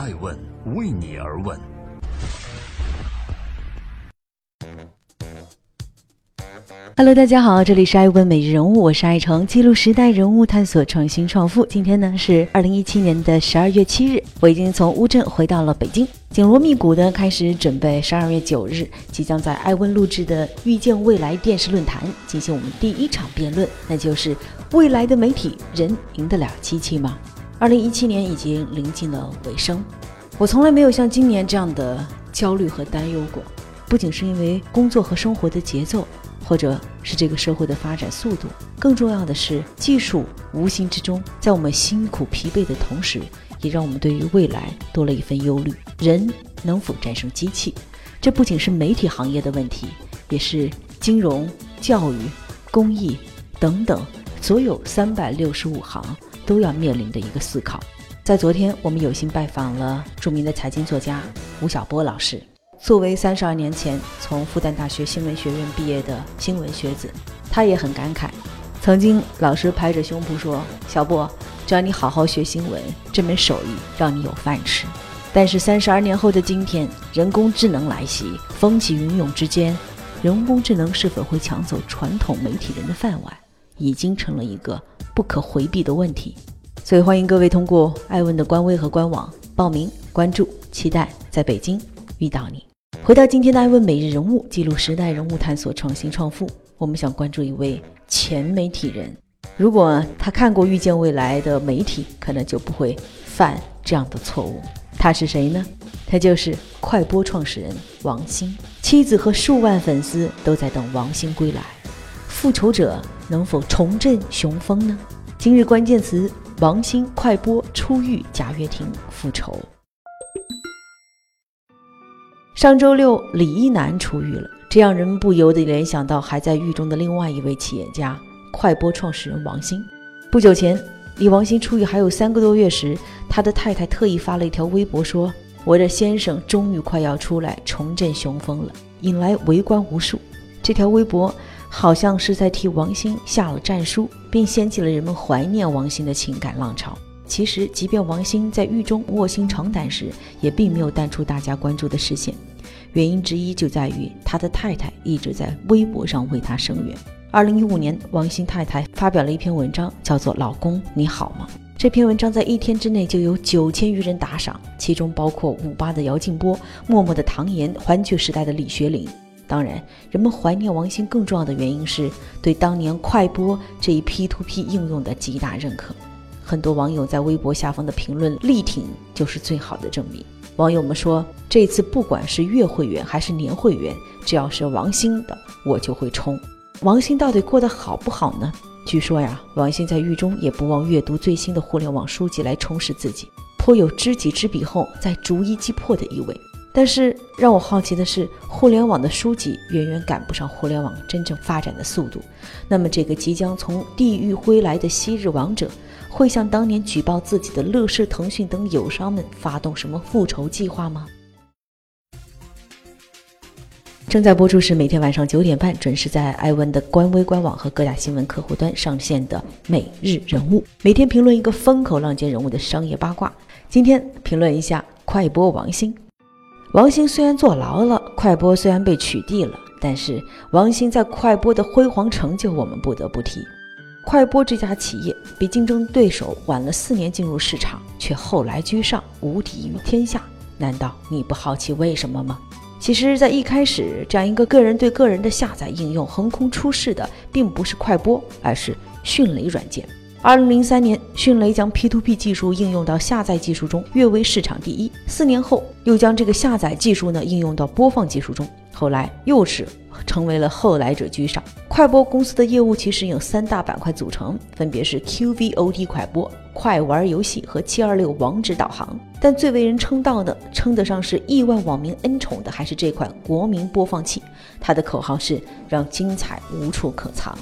爱问为你而问。Hello，大家好，这里是爱问每日人物，我是爱成，记录时代人物，探索创新创富。今天呢是二零一七年的十二月七日，我已经从乌镇回到了北京，紧锣密鼓的开始准备十二月九日即将在爱问录制的《遇见未来》电视论坛进行我们第一场辩论，那就是未来的媒体人赢得了机器吗？二零一七年已经临近了尾声，我从来没有像今年这样的焦虑和担忧过，不仅是因为工作和生活的节奏。或者是这个社会的发展速度，更重要的是，技术无形之中在我们辛苦疲惫的同时，也让我们对于未来多了一份忧虑：人能否战胜机器？这不仅是媒体行业的问题，也是金融、教育、公益等等所有三百六十五行都要面临的一个思考。在昨天，我们有幸拜访了著名的财经作家吴晓波老师。作为三十二年前从复旦大学新闻学院毕业的新闻学子，他也很感慨。曾经老师拍着胸脯说：“小波，只要你好好学新闻，这门手艺让你有饭吃。”但是三十二年后的今天，人工智能来袭，风起云涌之间，人工智能是否会抢走传统媒体人的饭碗，已经成了一个不可回避的问题。所以欢迎各位通过艾问的官微和官网报名关注，期待在北京遇到你。回到今天的爱问每日人物，记录时代人物，探索创新创富。我们想关注一位前媒体人，如果他看过《遇见未来》的媒体，可能就不会犯这样的错误。他是谁呢？他就是快播创始人王兴，妻子和数万粉丝都在等王兴归来。复仇者能否重振雄风呢？今日关键词：王兴快播出狱，贾跃亭复仇。上周六，李一男出狱了，这让人们不由得联想到还在狱中的另外一位企业家——快播创始人王兴。不久前，李王兴出狱还有三个多月时，他的太太特意发了一条微博说：“我的先生终于快要出来重振雄风了”，引来围观无数。这条微博好像是在替王兴下了战书，并掀起了人们怀念王兴的情感浪潮。其实，即便王兴在狱中卧薪尝胆时，也并没有淡出大家关注的视线。原因之一就在于他的太太一直在微博上为他声援。二零一五年，王兴太太发表了一篇文章，叫做《老公你好吗》。这篇文章在一天之内就有九千余人打赏，其中包括五八的姚劲波、默默的唐岩、环球时代的李学林。当然，人们怀念王兴更重要的原因是对当年快播这一 P to P 应用的极大认可。很多网友在微博下方的评论力挺，就是最好的证明。网友们说，这次不管是月会员还是年会员，只要是王兴的，我就会充。王兴到底过得好不好呢？据说呀，王兴在狱中也不忘阅读最新的互联网书籍来充实自己，颇有知己知彼后再逐一击破的意味。但是让我好奇的是，互联网的书籍远远赶不上互联网真正发展的速度。那么，这个即将从地狱归来的昔日王者。会向当年举报自己的乐视、腾讯等友商们发动什么复仇计划吗？正在播出是每天晚上九点半准时在艾文的官微、官网和各大新闻客户端上线的每日人物，每天评论一个风口浪尖人物的商业八卦。今天评论一下快播王兴。王兴虽然坐牢了，快播虽然被取缔了，但是王兴在快播的辉煌成就，我们不得不提。快播这家企业比竞争对手晚了四年进入市场，却后来居上，无敌于天下。难道你不好奇为什么吗？其实，在一开始，这样一个个人对个人的下载应用横空出世的，并不是快播，而是迅雷软件。二零零三年，迅雷将 P2P 技术应用到下载技术中，跃为市场第一。四年后，又将这个下载技术呢应用到播放技术中，后来又是。成为了后来者居上。快播公司的业务其实有三大板块组成，分别是 QVOD 快播、快玩游戏和七二六网址导航。但最为人称道的，称得上是亿万网民恩宠的，还是这款国民播放器。它的口号是让精彩无处可藏。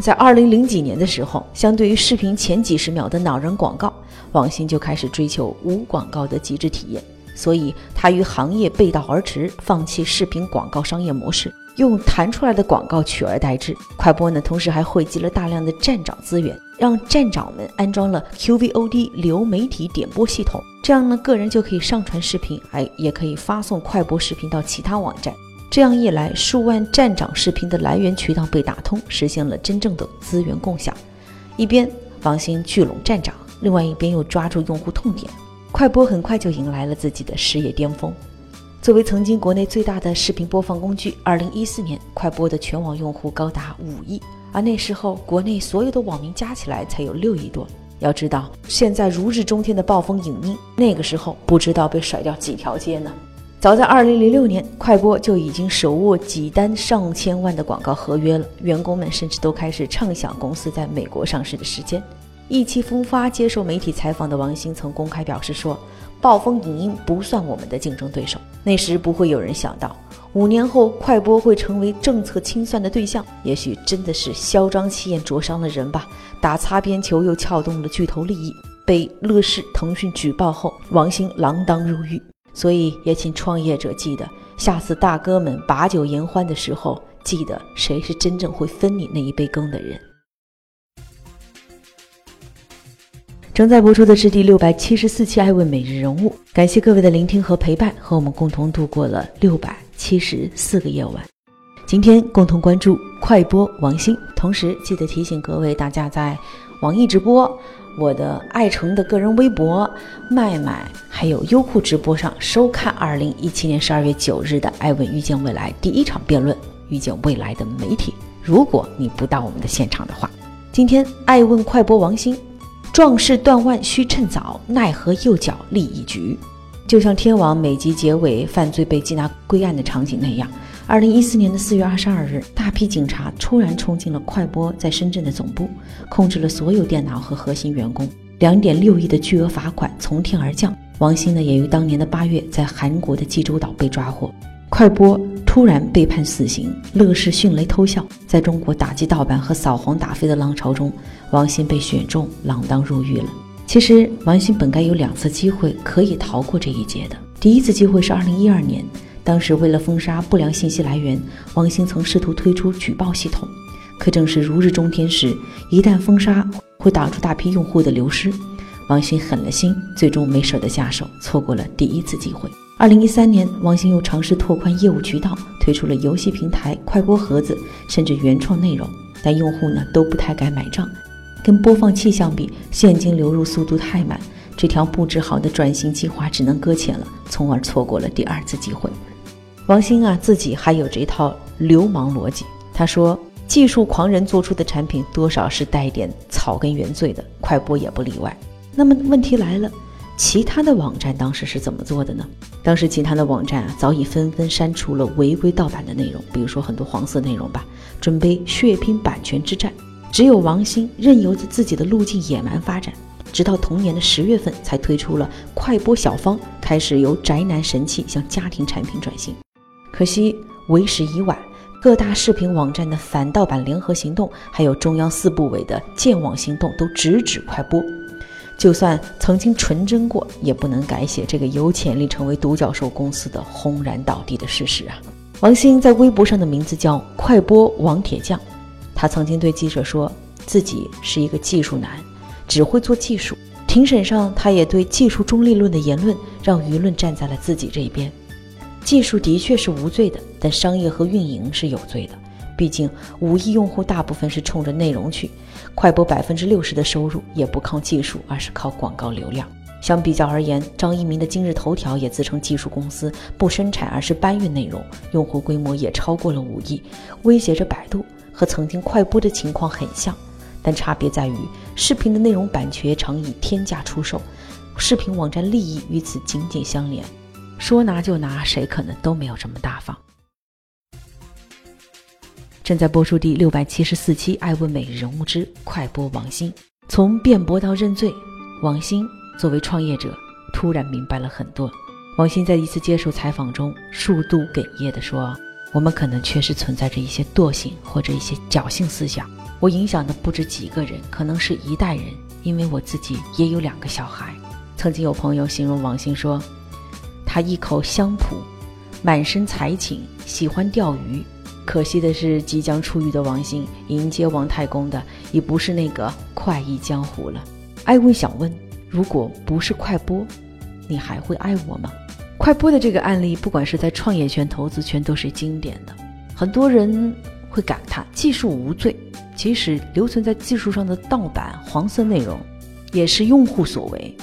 在二零零几年的时候，相对于视频前几十秒的恼人广告，网信就开始追求无广告的极致体验。所以，他与行业背道而驰，放弃视频广告商业模式。用弹出来的广告取而代之。快播呢，同时还汇集了大量的站长资源，让站长们安装了 QVOD 流媒体点播系统，这样呢，个人就可以上传视频，还也可以发送快播视频到其他网站。这样一来，数万站长视频的来源渠道被打通，实现了真正的资源共享。一边王兴聚拢站长，另外一边又抓住用户痛点，快播很快就迎来了自己的事业巅峰。作为曾经国内最大的视频播放工具，二零一四年快播的全网用户高达五亿，而那时候国内所有的网民加起来才有六亿多。要知道，现在如日中天的暴风影音，那个时候不知道被甩掉几条街呢。早在二零零六年，快播就已经手握几单上千万的广告合约了。员工们甚至都开始畅想公司在美国上市的时间。意气风发接受媒体采访的王兴曾公开表示说：“暴风影音不算我们的竞争对手。”那时不会有人想到，五年后快播会成为政策清算的对象。也许真的是嚣张气焰灼伤了人吧。打擦边球又撬动了巨头利益。被乐视、腾讯举报后，王兴锒铛入狱。所以也请创业者记得，下次大哥们把酒言欢的时候，记得谁是真正会分你那一杯羹的人。正在播出的是第六百七十四期《爱问每日人物》，感谢各位的聆听和陪伴，和我们共同度过了六百七十四个夜晚。今天共同关注快播王鑫，同时记得提醒各位大家在网易直播。我的爱成的个人微博、麦麦还有优酷直播上收看二零一七年十二月九日的《爱问遇见未来》第一场辩论，遇见未来的媒体。如果你不到我们的现场的话，今天爱问快播王鑫，壮士断腕须趁早，奈何右脚立一局。就像天网每集结尾犯罪被缉拿归案的场景那样。二零一四年的四月二十二日，大批警察突然冲进了快播在深圳的总部，控制了所有电脑和核心员工。两点六亿的巨额罚款从天而降。王鑫呢，也于当年的八月在韩国的济州岛被抓获。快播突然被判死刑，乐视迅雷偷笑。在中国打击盗版和扫黄打非的浪潮中，王鑫被选中，锒铛入狱了。其实，王鑫本该有两次机会可以逃过这一劫的。第一次机会是二零一二年。当时为了封杀不良信息来源，王兴曾试图推出举报系统，可正是如日中天时，一旦封杀会导致大批用户的流失。王兴狠了心，最终没舍得下手，错过了第一次机会。二零一三年，王兴又尝试拓宽业务渠道，推出了游戏平台快播盒子，甚至原创内容，但用户呢都不太敢买账。跟播放器相比，现金流入速度太慢，这条布置好的转型计划只能搁浅了，从而错过了第二次机会。王兴啊，自己还有这套流氓逻辑。他说，技术狂人做出的产品多少是带点草根原罪的，快播也不例外。那么问题来了，其他的网站当时是怎么做的呢？当时其他的网站啊，早已纷纷删除了违规盗版的内容，比如说很多黄色内容吧，准备血拼版权之战。只有王兴任由着自己的路径野蛮发展，直到同年的十月份才推出了快播小方，开始由宅男神器向家庭产品转型。可惜为时已晚，各大视频网站的反盗版联合行动，还有中央四部委的建网行动，都直指快播。就算曾经纯真过，也不能改写这个有潜力成为独角兽公司的轰然倒地的事实啊！王兴在微博上的名字叫“快播王铁匠”，他曾经对记者说自己是一个技术男，只会做技术。庭审上，他也对技术中立论的言论，让舆论站在了自己这一边。技术的确是无罪的，但商业和运营是有罪的。毕竟五亿用户大部分是冲着内容去，快播百分之六十的收入也不靠技术，而是靠广告流量。相比较而言，张一鸣的今日头条也自称技术公司，不生产而是搬运内容，用户规模也超过了五亿，威胁着百度。和曾经快播的情况很像，但差别在于，视频的内容版权常以天价出售，视频网站利益与此紧紧相连。说拿就拿，谁可能都没有这么大方。正在播出第六百七十四期《爱问每日人物之快播王鑫》，从辩驳到认罪，王鑫作为创业者突然明白了很多。王鑫在一次接受采访中数度哽咽地说：“我们可能确实存在着一些惰性或者一些侥幸思想。我影响的不止几个人，可能是一代人，因为我自己也有两个小孩。”曾经有朋友形容王鑫说。他一口乡土，满身才情，喜欢钓鱼，可惜的是，即将出狱的王兴迎接王太公的已不是那个快意江湖了。艾问想问：如果不是快播，你还会爱我吗？快播的这个案例，不管是在创业圈、投资圈，都是经典的。很多人会感叹技术无罪，即使留存在技术上的盗版、黄色内容，也是用户所为。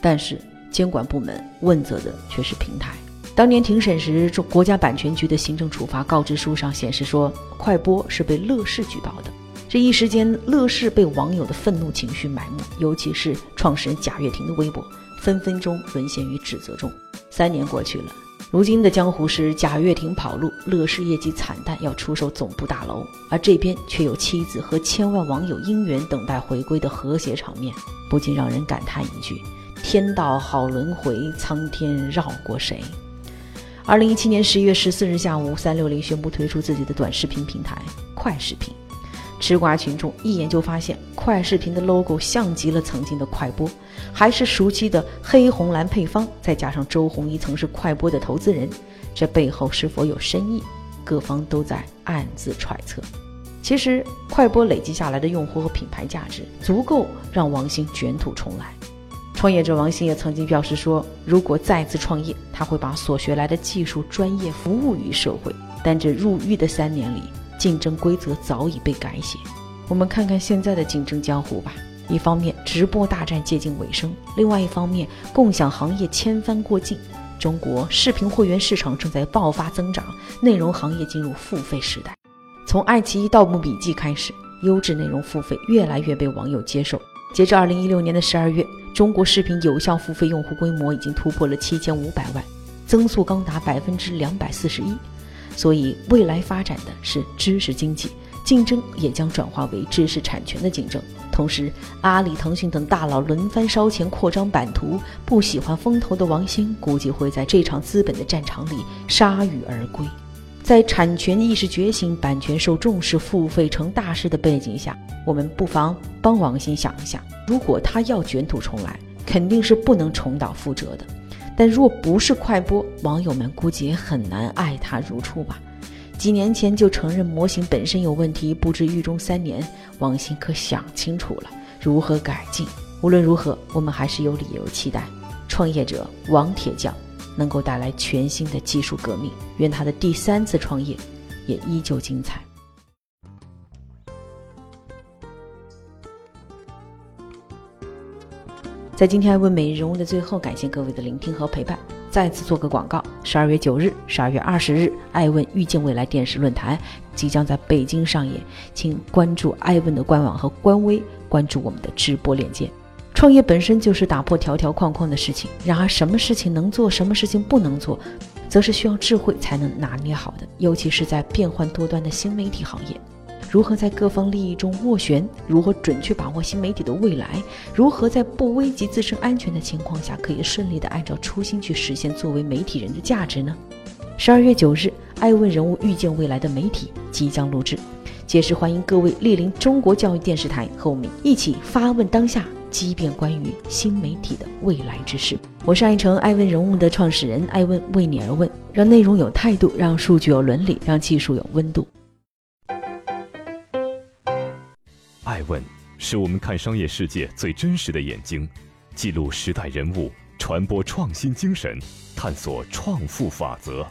但是监管部门问责的却是平台。当年庭审时，国家版权局的行政处罚告知书上显示说，快播是被乐视举报的。这一时间，乐视被网友的愤怒情绪埋没，尤其是创始人贾跃亭的微博，分分钟沦陷于指责中。三年过去了，如今的江湖是贾跃亭跑路，乐视业绩惨淡，要出售总部大楼，而这边却有妻子和千万网友姻缘等待回归的和谐场面，不禁让人感叹一句：天道好轮回，苍天绕过谁？二零一七年十一月十四日下午，三六零宣布推出自己的短视频平台快视频。吃瓜群众一眼就发现，快视频的 logo 像极了曾经的快播，还是熟悉的黑红蓝配方，再加上周鸿祎曾是快播的投资人，这背后是否有深意？各方都在暗自揣测。其实，快播累积下来的用户和品牌价值，足够让王兴卷土重来。创业者王兴也曾经表示说，如果再次创业，他会把所学来的技术专业服务于社会。但这入狱的三年里，竞争规则早已被改写。我们看看现在的竞争江湖吧。一方面，直播大战接近尾声；另外一方面，共享行业千帆过尽。中国视频会员市场正在爆发增长，内容行业进入付费时代。从爱奇艺《盗墓笔记》开始，优质内容付费越来越被网友接受。截至二零一六年的十二月。中国视频有效付费用户规模已经突破了七千五百万，增速高达百分之两百四十一。所以，未来发展的是知识经济，竞争也将转化为知识产权的竞争。同时，阿里、腾讯等大佬轮番烧钱扩张版图，不喜欢风投的王兴估计会在这场资本的战场里铩羽而归。在产权意识觉醒、版权受重视、付费成大事的背景下，我们不妨帮王鑫想一想：如果他要卷土重来，肯定是不能重蹈覆辙的。但若不是快播，网友们估计也很难爱他如初吧。几年前就承认模型本身有问题，不知狱中三年，王鑫可想清楚了如何改进。无论如何，我们还是有理由期待创业者王铁匠。能够带来全新的技术革命，愿他的第三次创业也依旧精彩。在今天爱问每日人物的最后，感谢各位的聆听和陪伴。再次做个广告：十二月九日、十二月二十日，爱问遇见未来电视论坛即将在北京上演，请关注爱问的官网和官微，关注我们的直播链接。创业本身就是打破条条框框的事情，然而什么事情能做，什么事情不能做，则是需要智慧才能拿捏好的。尤其是在变幻多端的新媒体行业，如何在各方利益中斡旋，如何准确把握新媒体的未来，如何在不危及自身安全的情况下，可以顺利的按照初心去实现作为媒体人的价值呢？十二月九日，爱问人物遇见未来的媒体即将录制，届时欢迎各位莅临中国教育电视台，和我们一起发问当下。激辩关于新媒体的未来之事。我是爱成爱问人物的创始人，爱问为你而问，让内容有态度，让数据有伦理，让技术有温度。爱问是我们看商业世界最真实的眼睛，记录时代人物，传播创新精神，探索创富法则。